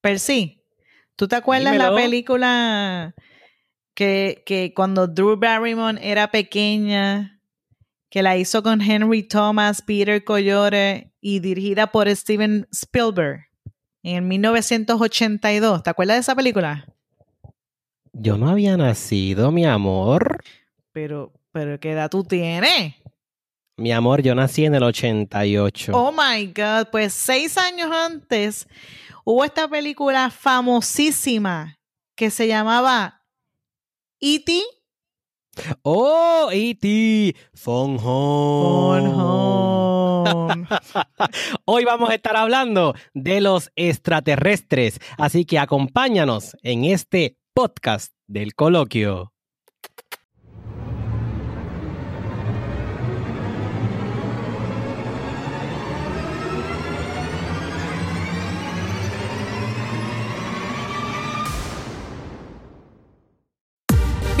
Percy, ¿tú te acuerdas la película que, que cuando Drew Barrymore era pequeña, que la hizo con Henry Thomas, Peter Coyote y dirigida por Steven Spielberg en 1982? ¿Te acuerdas de esa película? Yo no había nacido, mi amor. Pero, pero ¿qué edad tú tienes? Mi amor, yo nací en el 88. Oh my God, pues seis años antes hubo esta película famosísima que se llamaba E.T. Oh, E.T. Phone Home. Hoy vamos a estar hablando de los extraterrestres, así que acompáñanos en este podcast del coloquio.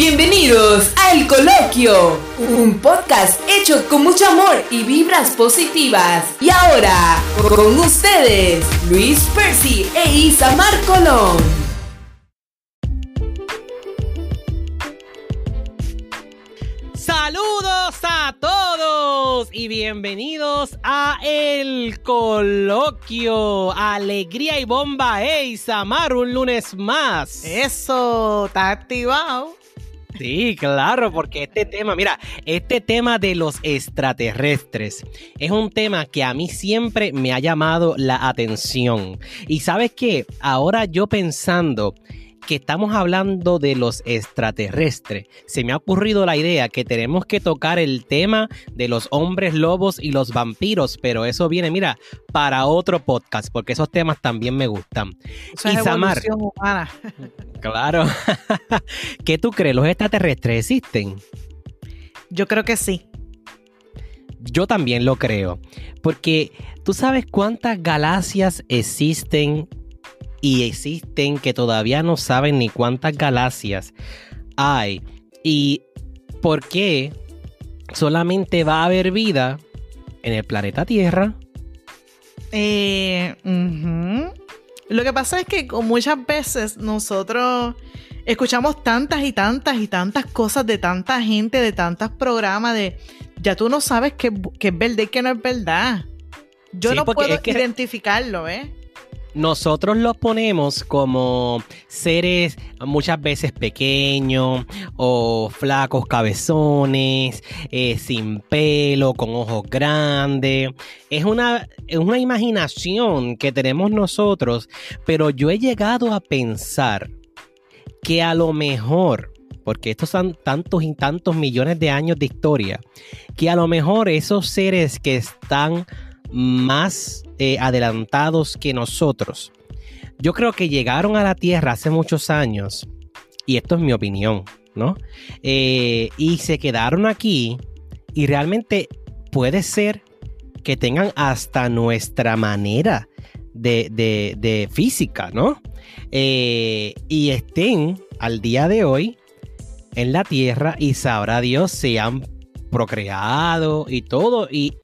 Bienvenidos a El Coloquio, un podcast hecho con mucho amor y vibras positivas. Y ahora, con ustedes, Luis Percy e Isamar Colón. Saludos a todos y bienvenidos a El Coloquio. Alegría y bomba, e Isamar, un lunes más. Eso, está activado. Sí, claro, porque este tema, mira, este tema de los extraterrestres es un tema que a mí siempre me ha llamado la atención. Y sabes qué, ahora yo pensando que estamos hablando de los extraterrestres, se me ha ocurrido la idea que tenemos que tocar el tema de los hombres lobos y los vampiros, pero eso viene, mira, para otro podcast, porque esos temas también me gustan. Eso es evolución humana. Claro. ¿Qué tú crees? ¿Los extraterrestres existen? Yo creo que sí. Yo también lo creo. Porque tú sabes cuántas galaxias existen y existen que todavía no saben ni cuántas galaxias hay. Y por qué solamente va a haber vida en el planeta Tierra. Eh, Lo que pasa es que muchas veces nosotros escuchamos tantas y tantas y tantas cosas de tanta gente, de tantos programas, de ya tú no sabes qué, es verdad y qué no es verdad. Yo no puedo identificarlo, ¿eh? Nosotros los ponemos como seres muchas veces pequeños o flacos cabezones, eh, sin pelo, con ojos grandes. Es una, es una imaginación que tenemos nosotros, pero yo he llegado a pensar que a lo mejor porque estos son tantos y tantos millones de años de historia, que a lo mejor esos seres que están más eh, adelantados que nosotros. Yo creo que llegaron a la Tierra hace muchos años, y esto es mi opinión, ¿no? Eh, y se quedaron aquí y realmente puede ser que tengan hasta nuestra manera de, física, ¿no? Eh, y estén al día de hoy en la Tierra y sabrá Dios se han procreado y todo y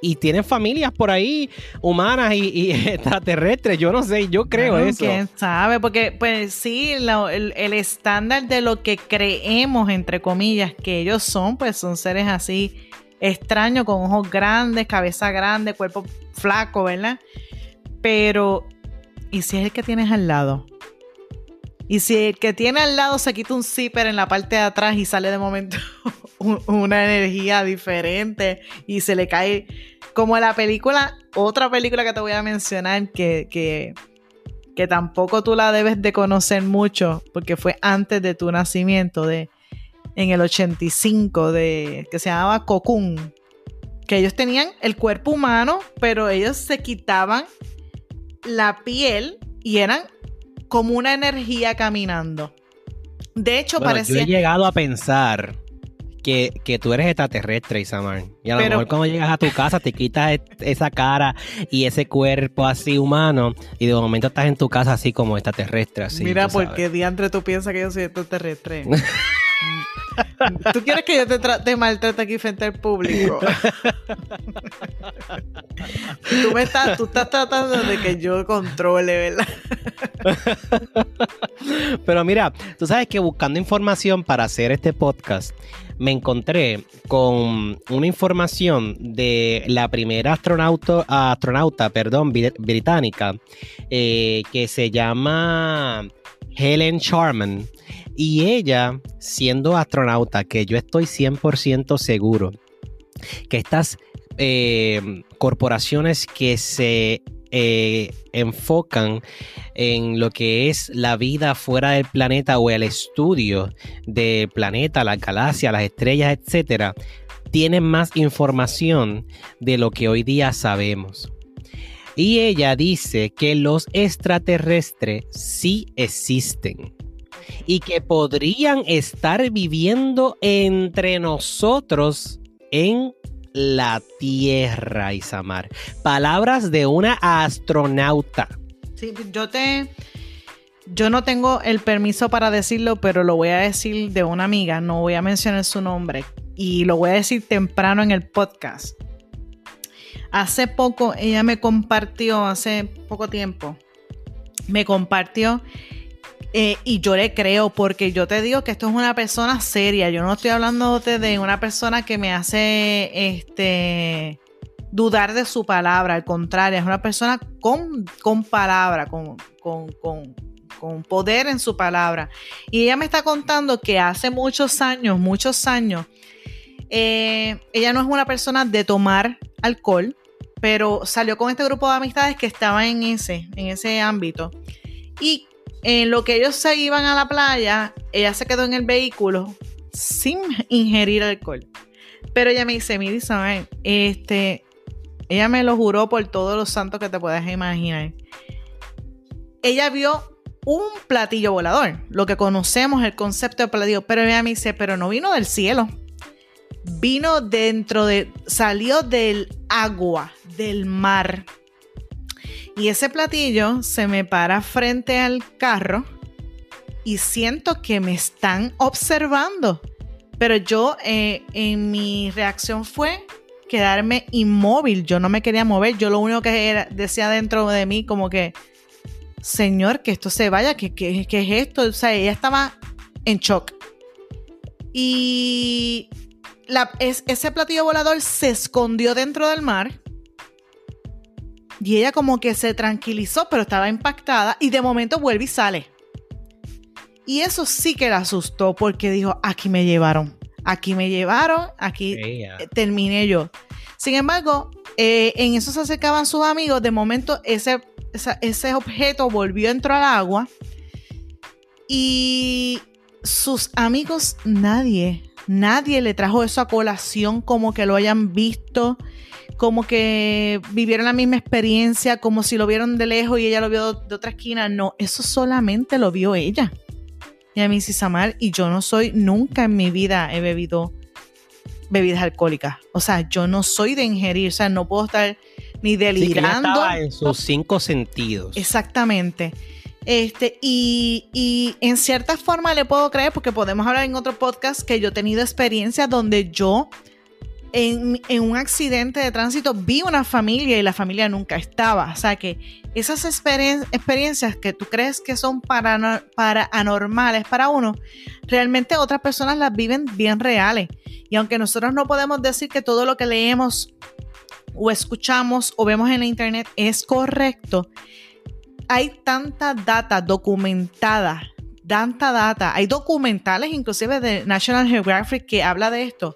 y tienen familias por ahí humanas y, extraterrestres. Yo no sé, yo creo eso. ¿Quién sabe? Porque, pues sí, el, estándar de lo que creemos, entre comillas, que ellos son, pues son seres así extraños, con ojos grandes, cabeza grande, cuerpo flaco, ¿verdad? Pero, ¿y si es el que tienes al lado? Y si el que tiene al lado se quita un zipper en la parte de atrás y sale de momento una energía diferente y se le cae como la película, otra película que te voy a mencionar que, que, que tampoco tú la debes de conocer mucho porque fue antes de tu nacimiento, de, en el 85, de, que se llamaba Cocoon, que ellos tenían el cuerpo humano, pero ellos se quitaban la piel y eran como una energía caminando. De hecho, parecía. Yo he llegado a pensar que, tú eres extraterrestre, Isamar. Y a lo mejor cuando llegas a tu casa te quitas esa cara y ese cuerpo así humano y de momento estás en tu casa así como extraterrestre. Así, Mira, porque diantre tú piensas que yo soy extraterrestre. ¿Tú quieres que yo te, te maltrate aquí frente al público? tú, me estás, tú estás tratando de que yo controle, ¿verdad? Pero mira, tú sabes que buscando información para hacer este podcast, me encontré con una información de la primera astronauta, británica eh, que se llama Helen Sharman. Y ella, siendo astronauta, que yo estoy 100% seguro que estas eh, corporaciones que se eh, enfocan en lo que es la vida fuera del planeta o el estudio del planeta, la galaxia, las estrellas, etcétera, tienen más información de lo que hoy día sabemos. Y ella dice que los extraterrestres sí existen y que podrían estar viviendo entre nosotros en la Tierra, Isamar. Palabras de una astronauta. Sí, yo te... Yo no tengo el permiso para decirlo, pero lo voy a decir de una amiga, no voy a mencionar su nombre y lo voy a decir temprano en el podcast. Hace poco ella me compartió, hace poco tiempo, me compartió eh, y yo le creo porque yo te digo que esto es una persona seria. Yo no estoy hablando de, una persona que me hace este, dudar de su palabra. Al contrario, es una persona con, con palabra, con, con, poder en su palabra. Y ella me está contando que hace muchos años, muchos años, eh, ella no es una persona de tomar alcohol, pero salió con este grupo de amistades que estaba en ese, en ese ámbito. Y en lo que ellos se iban a la playa, ella se quedó en el vehículo sin ingerir alcohol. Pero ella me dice, mira Isabel, este, ella me lo juró por todos los santos que te puedes imaginar. Ella vio un platillo volador, lo que conocemos, el concepto de platillo, pero ella me dice, pero no vino del cielo. Vino dentro de, salió del agua, del mar. Y ese platillo se me para frente al carro y siento que me están observando. Pero yo, eh, en mi reacción fue quedarme inmóvil. Yo no me quería mover. Yo lo único que era, decía dentro de mí, como que, Señor, que esto se vaya, que, es esto. O sea, ella estaba en shock. Y ese platillo volador se escondió dentro del mar y ella como que se tranquilizó, pero estaba impactada y de momento vuelve y sale. Y eso sí que la asustó porque dijo, aquí me llevaron, aquí me llevaron, aquí eh, terminé yo. Sin embargo, eh, en eso se acercaban sus amigos, de momento ese, ese objeto volvió, entró al agua y sus amigos, nadie, nadie le trajo eso a colación como que lo hayan visto como que vivieron la misma experiencia, como si lo vieron de lejos y ella lo vio de otra esquina. No, eso solamente lo vio ella. Y a mí sí, Samar, y yo no soy, nunca en mi vida he bebido bebidas alcohólicas. O sea, yo no soy de ingerir, o sea, no puedo estar ni delirando. estaba en sus cinco sentidos. Exactamente. Este, y, y, en cierta forma le puedo creer, porque podemos hablar en otro podcast que yo he tenido experiencias donde yo en, un accidente de tránsito vi una familia y la familia nunca estaba. O sea que esas experiencias que tú crees que son para, para anormales para uno, realmente otras personas las viven bien reales. Y aunque nosotros no podemos decir que todo lo que leemos o escuchamos o vemos en la internet es correcto, hay tanta data documentada, tanta data, hay documentales inclusive de National Geographic que habla de esto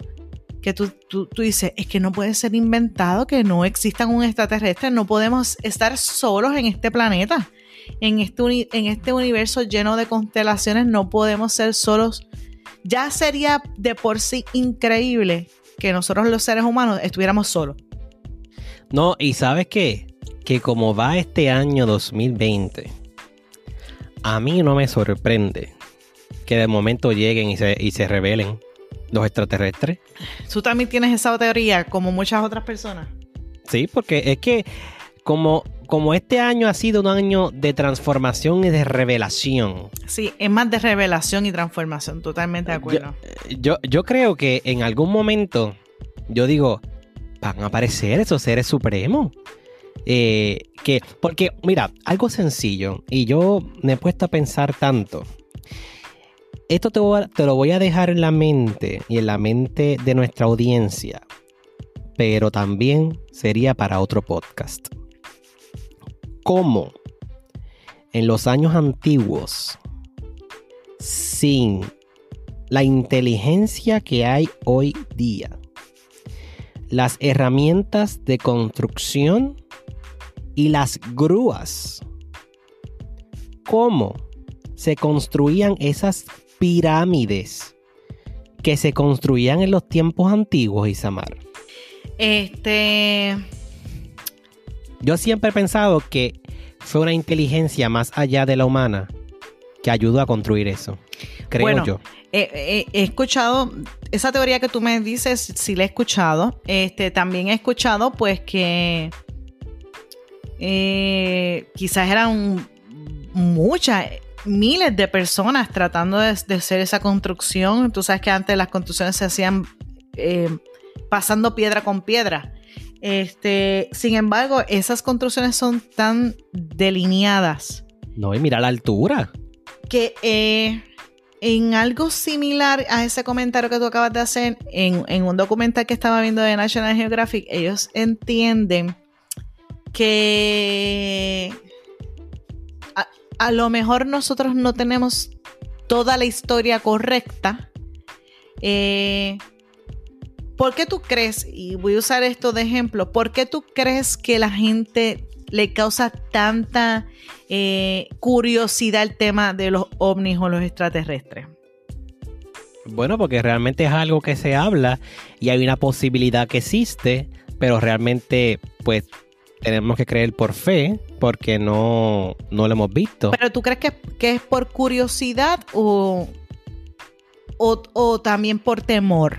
que tú, tú, dices, es que no puede ser inventado que no existan un extraterrestre, no podemos estar solos en este planeta, en este, en este universo lleno de constelaciones, no podemos ser solos. Ya sería de por sí increíble que nosotros los seres humanos estuviéramos solos. No, y sabes qué? Que como va este año 2020, a mí no me sorprende que de momento lleguen y se, y se revelen los extraterrestres. ¿Tú también tienes esa teoría como muchas otras personas? Sí, porque es que como, como este año ha sido un año de transformación y de revelación. Sí, es más de revelación y transformación, totalmente de acuerdo. Yo, yo, creo que en algún momento, yo digo, van a aparecer esos seres supremos. Eh, que, porque, mira, algo sencillo, y yo me he puesto a pensar tanto. Esto te, lo voy a dejar en la mente y en la mente de nuestra audiencia, pero también sería para otro podcast. Cómo en los años antiguos, sin la inteligencia que hay hoy día, las herramientas de construcción y las grúas, cómo se construían esas pirámides que se construían en los tiempos antiguos, Isamar. Este yo siempre he pensado que fue una inteligencia más allá de la humana que ayudó a construir eso. Creo yo. he escuchado esa teoría que tú me dices, sí la he escuchado. Este, también he escuchado, pues, que eh, quizás eran muchas, miles de personas tratando de, hacer esa construcción. Tú sabes que antes las construcciones se hacían eh, pasando piedra con piedra. Este, sin embargo, esas construcciones son tan delineadas. No, y mira la altura. Que eh, en algo similar a ese comentario que tú acabas de hacer, en, un documental que estaba viendo de National Geographic, ellos entienden que a, lo mejor nosotros no tenemos toda la historia correcta. Eh, ¿Por qué tú crees, y voy a usar esto de ejemplo, por qué tú crees que la gente le causa tanta eh, curiosidad el tema de los ovnis o los extraterrestres? Bueno, porque realmente es algo que se habla y hay una posibilidad que existe, pero realmente pues tenemos que creer por fe porque no, no lo hemos visto. Pero tú crees que, que es por curiosidad o, o, o también por temor?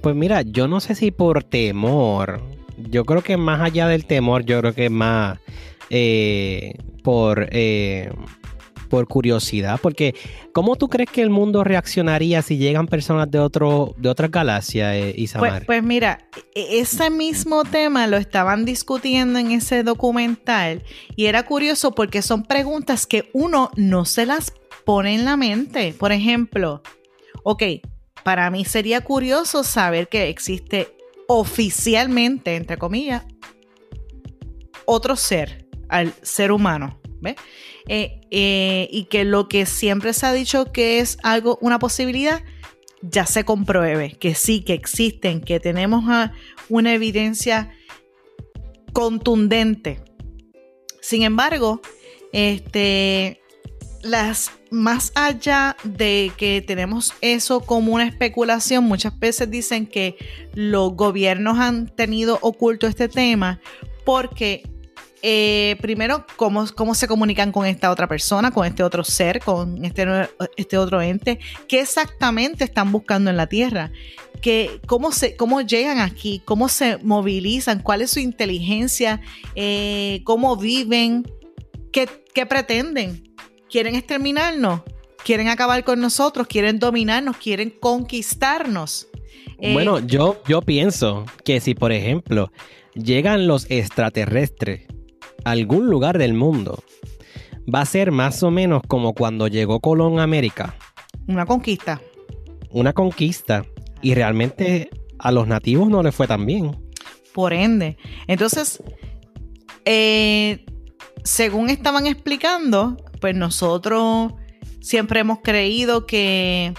Pues mira, yo no sé si por temor. Yo creo que más allá del temor, yo creo que más eh, por, eh, por curiosidad. Porque, ¿cómo tú crees que el mundo reaccionaría si llegan personas de otro, de otra galaxia, eh, Isamar? Pues, pues mira, e-, ese mismo tema lo estaban discutiendo en ese documental. Y era curioso porque son preguntas que uno no se las pone en la mente. Por ejemplo, ok, para mí sería curioso saber que existe oficialmente, entre comillas, otro ser al ser humano. Eh, eh, y que lo que siempre se ha dicho que es algo, una posibilidad, ya se compruebe, que sí, que existen, que tenemos una evidencia contundente. Sin embargo, este, las más allá de que tenemos eso como una especulación, muchas veces dicen que los gobiernos han tenido oculto este tema porque eh, primero, ¿cómo, ¿cómo, se comunican con esta otra persona, con este otro ser, con este, este otro ente? ¿Qué exactamente están buscando en la Tierra? ¿Qué, cómo, se, ¿Cómo llegan aquí? ¿Cómo se movilizan? ¿Cuál es su inteligencia? Eh, ¿Cómo viven? ¿Qué, qué pretenden? quieren exterminarnos, quieren acabar con nosotros, quieren dominarnos, quieren conquistarnos. Eh, bueno, yo, yo pienso que si, por ejemplo, llegan los extraterrestres algún lugar del mundo, va a ser más o menos como cuando llegó Colón a América. Una conquista. Una conquista. Y realmente a los nativos no les fue tan bien. Por ende. Entonces, eh, según estaban explicando, pues nosotros siempre hemos creído que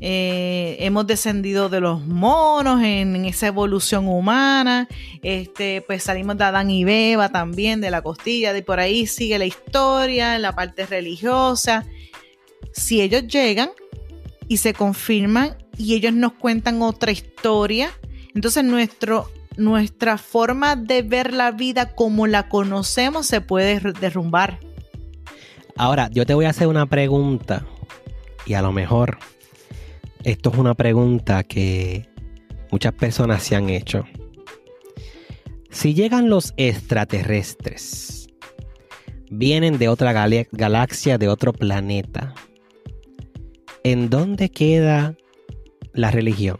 eh, hemos descendido de los monos en, esa evolución humana. Este, pues salimos de Adán y Beba también, de la costilla, de por ahí sigue la historia, la parte religiosa. Si ellos llegan y se confirman y ellos nos cuentan otra historia, entonces nuestro, nuestra forma de ver la vida como la conocemos se puede derrumbar. Ahora, yo te voy a hacer una pregunta y a lo mejor esto es una pregunta que muchas personas se han hecho. Si llegan los extraterrestres, vienen de otra galaxia, de otro planeta, ¿en dónde queda la religión?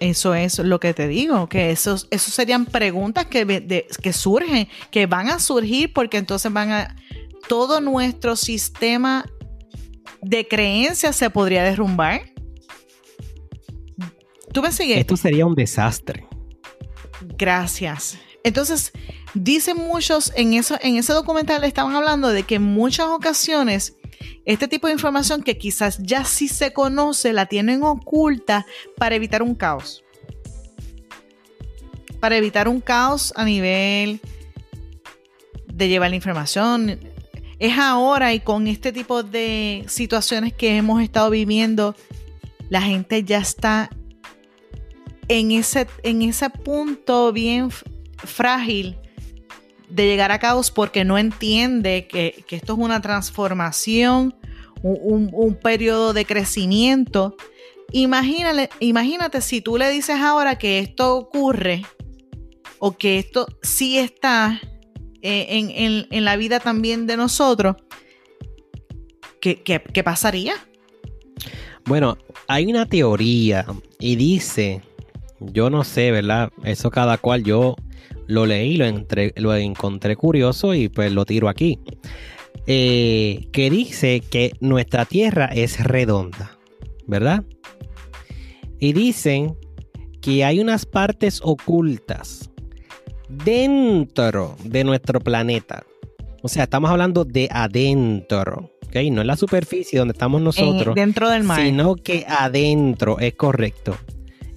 Eso es lo que te digo, que esos, esos serían preguntas que, que surgen, que van a surgir porque entonces van a... Todo nuestro sistema de creencias se podría derrumbar. ¿Tú me sigues? Esto sería un desastre. Gracias. Entonces, dicen muchos, en, eso, en ese documental estaban hablando de que en muchas ocasiones este tipo de información que quizás ya sí se conoce, la tienen oculta para evitar un caos. Para evitar un caos a nivel de llevar la información. Es ahora y con este tipo de situaciones que hemos estado viviendo, la gente ya está en ese, en ese punto bien frágil de llegar a caos porque no entiende que, esto es una transformación, un, periodo de crecimiento. Imagínate, imagínate si tú le dices ahora que esto ocurre o que esto sí está eh, en, la vida también de nosotros, ¿qué, qué pasaría? Bueno, hay una teoría y dice, yo no sé, ¿verdad? Eso cada cual yo lo leí, lo, lo encontré curioso y pues lo tiro aquí. Eh, que dice que nuestra Tierra es redonda, ¿verdad? Y dicen que hay unas partes ocultas dentro de nuestro planeta. O sea, estamos hablando de adentro, ¿ok? No en la superficie donde estamos nosotros. dentro del mar. Sino que adentro, es correcto.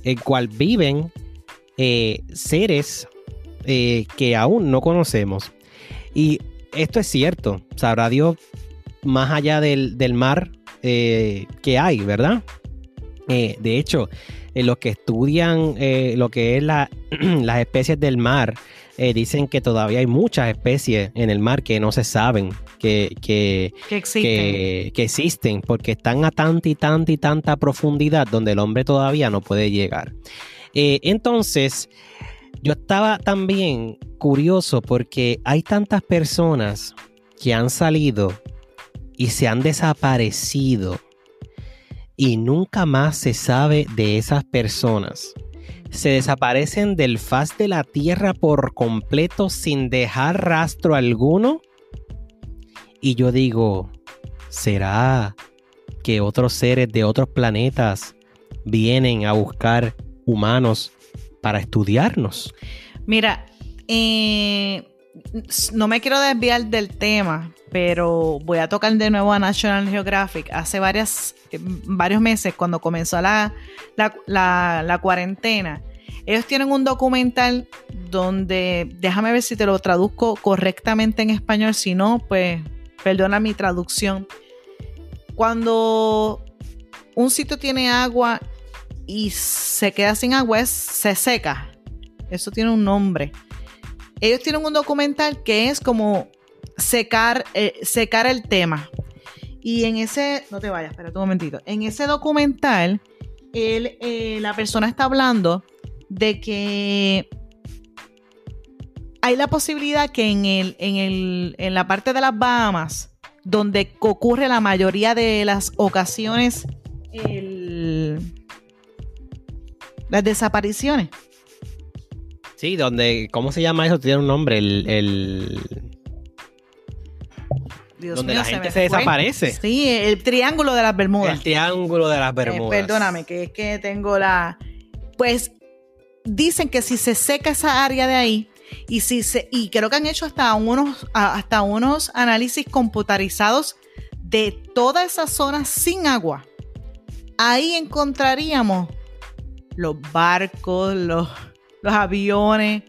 El cual viven eh, seres eh, que aún no conocemos. Y esto es cierto, sabrá Dios más allá del, mar eh, que hay, ¿verdad? De hecho, los que estudian lo que es la, las especies del mar, dicen que todavía hay muchas especies en el mar que no se saben que, que, existen. que, existen, porque están a tanta y tanta y tanta profundidad donde el hombre todavía no puede llegar. entonces, yo estaba también curioso porque hay tantas personas que han salido y se han desaparecido y nunca más se sabe de esas personas. Se desaparecen del faz de la tierra por completo sin dejar rastro alguno. Y yo digo, ¿será que otros seres de otros planetas vienen a buscar humanos para estudiarnos. Mira, eh, no me quiero desviar del tema, pero voy a tocar de nuevo a National Geographic. Hace varias, varios meses, cuando comenzó la, la, cuarentena, ellos tienen un documental donde, déjame ver si te lo traduzco correctamente en español, si no, pues perdona mi traducción. Cuando un sitio tiene agua y se queda sin agua, se seca. Eso tiene un nombre. Ellos tienen un documental que es como secar, eh, secar el tema. Y en ese, no te vayas, espera un momentito. En ese documental, él, eh, la persona está hablando de que hay la posibilidad que en, el, en, el, en la parte de las Bahamas, donde ocurre la mayoría de las ocasiones, las desapariciones. Sí, donde, ¿cómo se llama eso? Tiene un nombre, el... donde la gente se, desaparece. Sí, el triángulo de las Bermudas. El triángulo de las eh, Bermudas. perdóname, que es que tengo la... Pues dicen que si se seca esa área de ahí, y si se, y creo que han hecho hasta unos, hasta unos análisis computarizados de toda esa zona sin agua. Ahí encontraríamos los barcos, los, los aviones,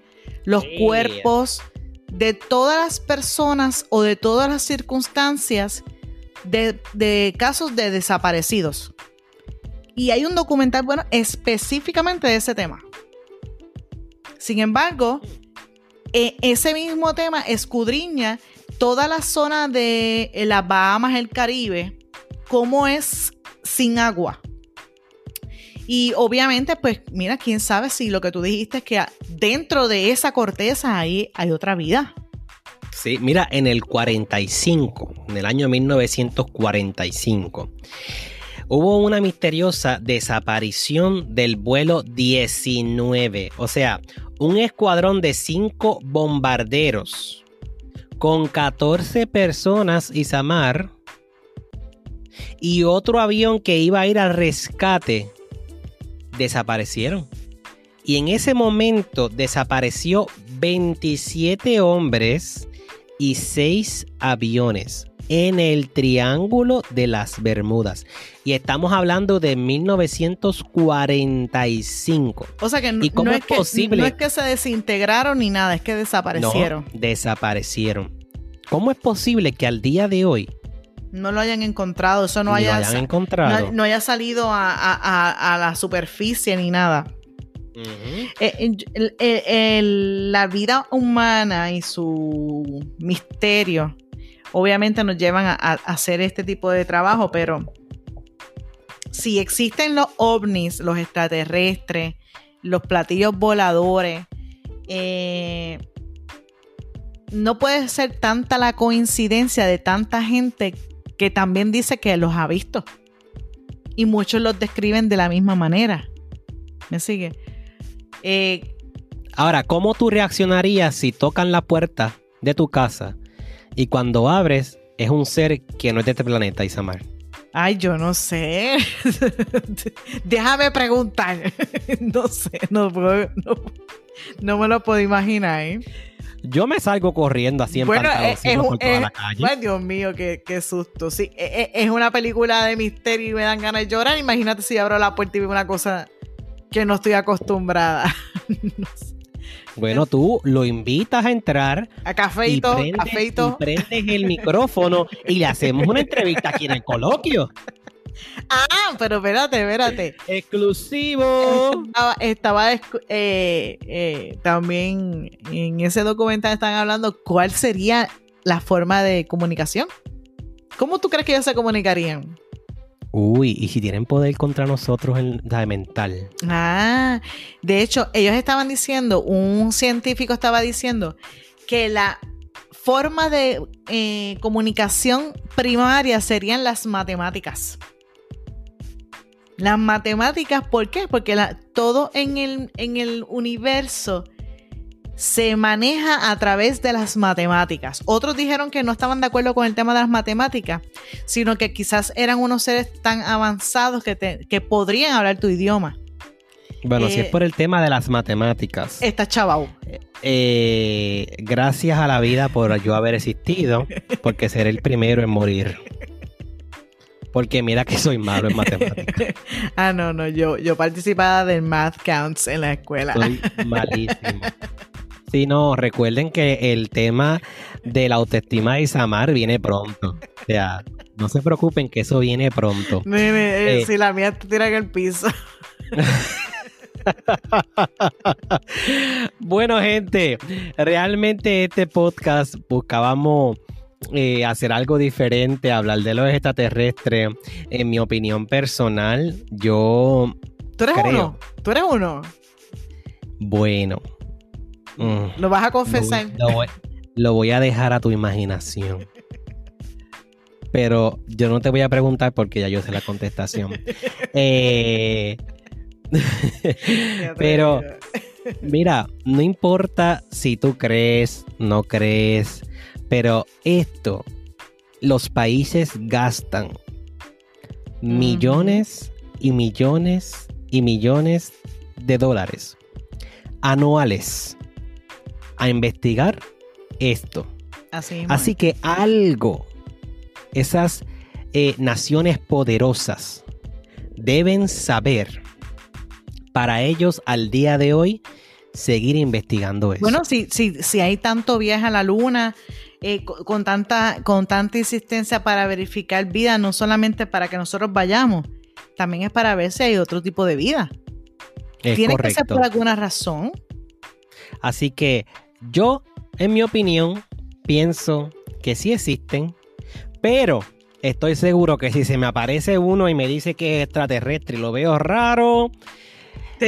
los cuerpos de todas las personas o de todas las circunstancias de, casos de desaparecidos. Y hay un documental, bueno, específicamente de ese tema. Sin embargo, e, ese mismo tema escudriña toda la zona de las Bahamas, el Caribe, cómo es sin agua. Y obviamente, pues mira, quién sabe si lo que tú dijiste es que dentro de esa corteza ahí hay otra vida. Sí, mira, en el 45, en el año 1945, hubo una misteriosa desaparición del vuelo 19. O sea, un escuadrón de 5 bombarderos con 14 personas, Isamar, y otro avión que iba a ir al rescate desaparecieron. Y en ese momento desapareció 27 hombres y 6 aviones en el Triángulo de las Bermudas. Y estamos hablando de 1945. O sea que no, es, posible? no es que se desintegraron ni nada, es que desaparecieron. desaparecieron. ¿Cómo es posible que al día de hoy no lo hayan encontrado, eso no haya, encontrado. No, haya salido a, la superficie ni nada. Eh, la vida humana y su misterio obviamente nos llevan a, hacer este tipo de trabajo, pero si existen los ovnis, los extraterrestres, los platillos voladores, eh, no puede ser tanta la coincidencia de tanta gente que también dice que los ha visto. Y muchos los describen de la misma manera. ¿Me sigue? Eh, Ahora, ¿cómo tú reaccionarías si tocan la puerta de tu casa y cuando abres es un ser que no es de este planeta, Isamar? Ay, yo no sé. Déjame preguntar. no sé, no, no, me lo puedo imaginar. ¿eh? Yo me salgo corriendo así en bueno, es, por toda la calle. Ay, Dios mío, qué, susto. Sí, e, e, es, una película de misterio y me dan ganas de llorar. Imagínate si abro la puerta y veo una cosa que no estoy acostumbrada. Bueno, tú lo invitas a entrar. A cafeito, y prendes, prendes el micrófono y le hacemos una entrevista aquí en el coloquio. Ah, pero espérate, espérate. Exclusivo. Estaba, eh, eh, también en ese documental están hablando cuál sería la forma de comunicación. ¿Cómo tú crees que ellos se comunicarían? Uy, ¿y si tienen poder contra nosotros en la mental? Ah, de hecho, ellos estaban diciendo, un científico estaba diciendo que la forma de eh, comunicación primaria serían las matemáticas. Las matemáticas, ¿por qué? Porque todo en el, en el universo se maneja a través de las matemáticas. Otros dijeron que no estaban de acuerdo con el tema de las matemáticas, sino que quizás eran unos seres tan avanzados que, que podrían hablar tu idioma. Bueno, si es eh, por el tema de las matemáticas. Está chavau. Eh, gracias a la vida por yo haber existido, porque seré el primero en morir. Porque mira que soy malo en matemáticas. ah, no, no, yo, yo participaba del Math Counts en la escuela. Soy malísimo. Sí, no, recuerden que el tema de la autoestima de Isamar viene pronto. O sea, no se preocupen que eso viene pronto. Eh, eh, si la mía te tira en el piso. bueno, gente, realmente este podcast buscábamos eh, hacer algo diferente, hablar de los extraterrestres. En mi opinión personal, yo. ¿Tú eres uno? ¿Tú eres uno? Bueno. Mm, ¿Lo vas a confesar? Lo, voy, a dejar a tu imaginación. Pero yo no te voy a preguntar porque ya yo sé la contestación. Eh, pero, mira, no importa si tú crees, no crees, pero esto, los países gastan millones y millones y millones de dólares anuales a investigar esto. Así, Así que algo, esas eh, naciones poderosas deben saber para ellos al día de hoy seguir investigando eso. Bueno, si, si, si hay tanto viaje a la luna, eh, con, tanta, con tanta insistencia para verificar vida, no solamente para que nosotros vayamos, también es para ver si hay otro tipo de vida. Tiene que ser por alguna razón. Así que yo, en mi opinión, pienso que sí existen, pero estoy seguro que si se me aparece uno y me dice que es extraterrestre y lo veo raro,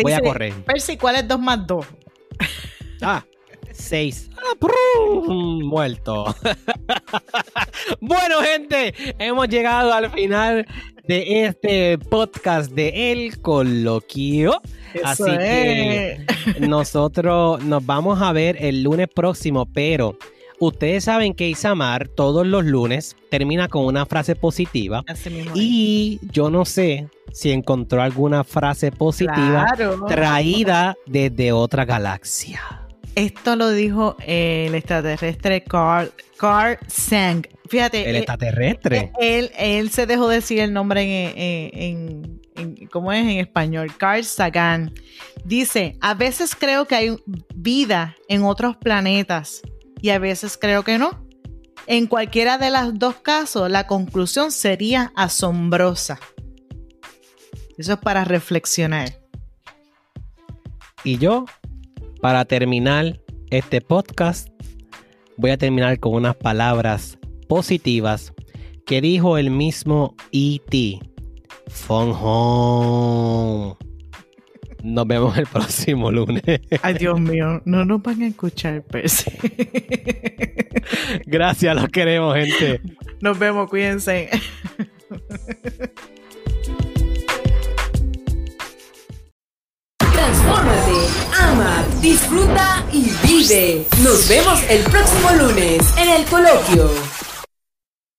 voy a correr. Percy, ¿cuál es 2 más 2? Ah, 6. ¡Prum! muerto. bueno, gente, hemos llegado al final de este podcast de El Coloquio. Así que nosotros nos vamos a ver el lunes próximo, pero ustedes saben que Isamar todos los lunes termina con una frase positiva. Y yo no sé si encontró alguna frase positiva Claro. traída desde otra galaxia. Esto lo dijo el extraterrestre Carl, Carl Sang. Fíjate, El eh, extraterrestre. él, él se dejó decir el nombre en, en- en- en- ¿cómo es en español? Carl Sagan. Dice, a veces creo que hay vida en otros planetas y a veces creo que no. En cualquiera de los dos casos, la conclusión sería asombrosa. Eso es para reflexionar. Y yo, para terminar este podcast, voy a terminar con unas palabras positivas que dijo el mismo E.T. Phone home. Nos vemos el próximo lunes. Ay, Dios mío, no nos van a escuchar, Percy. Gracias, los queremos, gente. Nos vemos, cuídense. Disfruta y vive. Nos vemos el próximo lunes en el coloquio.